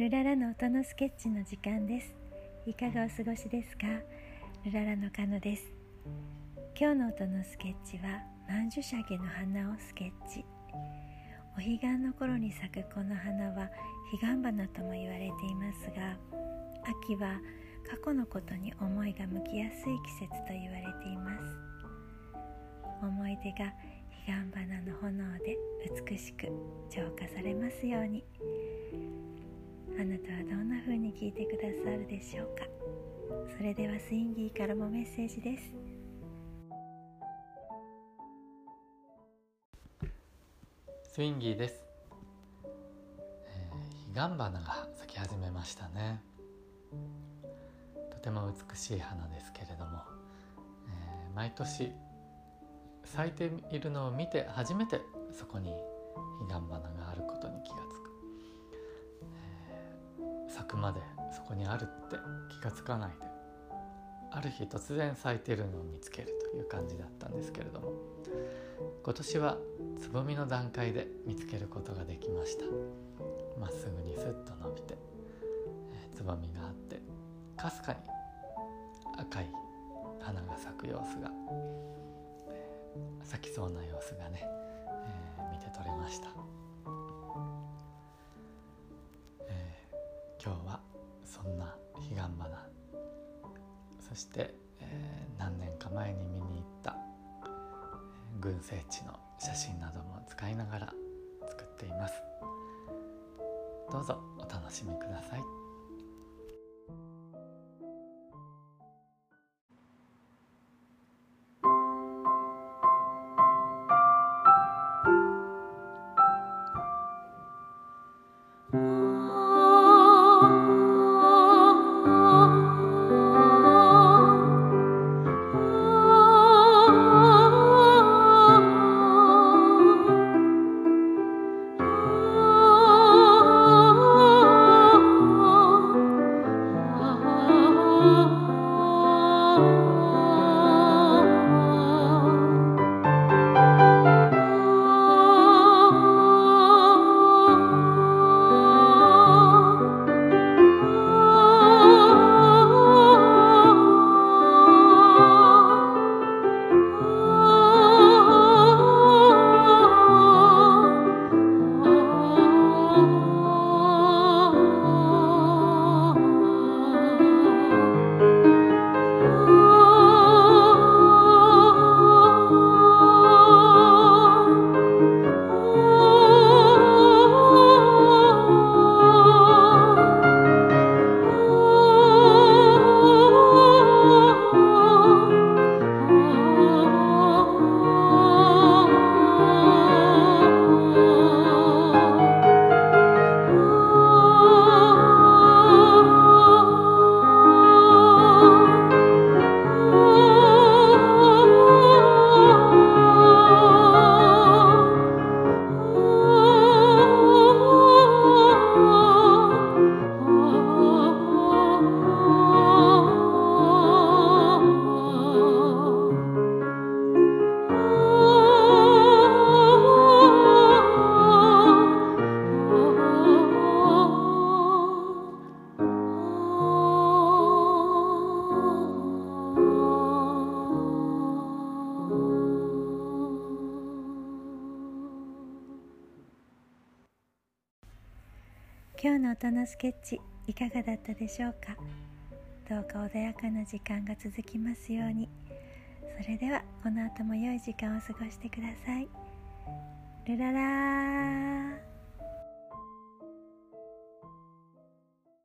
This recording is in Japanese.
ルララの音のスケッチの時間です。いかがお過ごしですか？ルララのカノです。今日の音のスケッチはマンジュシャゲの花をスケッチ。お彼岸の頃に咲くこの花は彼岸花とも言われていますが秋は過去のことに思いが向きやすい季節と言われています。思い出が彼岸花の炎で美しく浄化されますように。あなたはどんな風に聞いてくださるでしょうか？それではスインギーからもメッセージです。スインギーです、えー、彼岸花が咲き始めましたね。とても美しい花ですけれども、えー、毎年咲いているのを見て初めてそこに彼岸花があることに気がつく。咲くまでそこにあるって気が付かないで。ある日突然咲いてるのを見つけるという感じだったんですけれども。今年はつぼみの段階で見つけることができました。まっすぐにスッと伸びて、えー、つぼみがあってかすかに赤い花が咲く様子が、えー、咲きそうな様子がね、えー、見て取れました。今日はそんな彼岸花。そして、えー、何年か前に見に行った群生地の写真なども使いながら作っています。どうぞお楽しみください。今日の音のスケッチいかがだったでしょうか？どうか穏やかな時間が続きますように。それではこの後も良い時間を過ごしてください。ルララ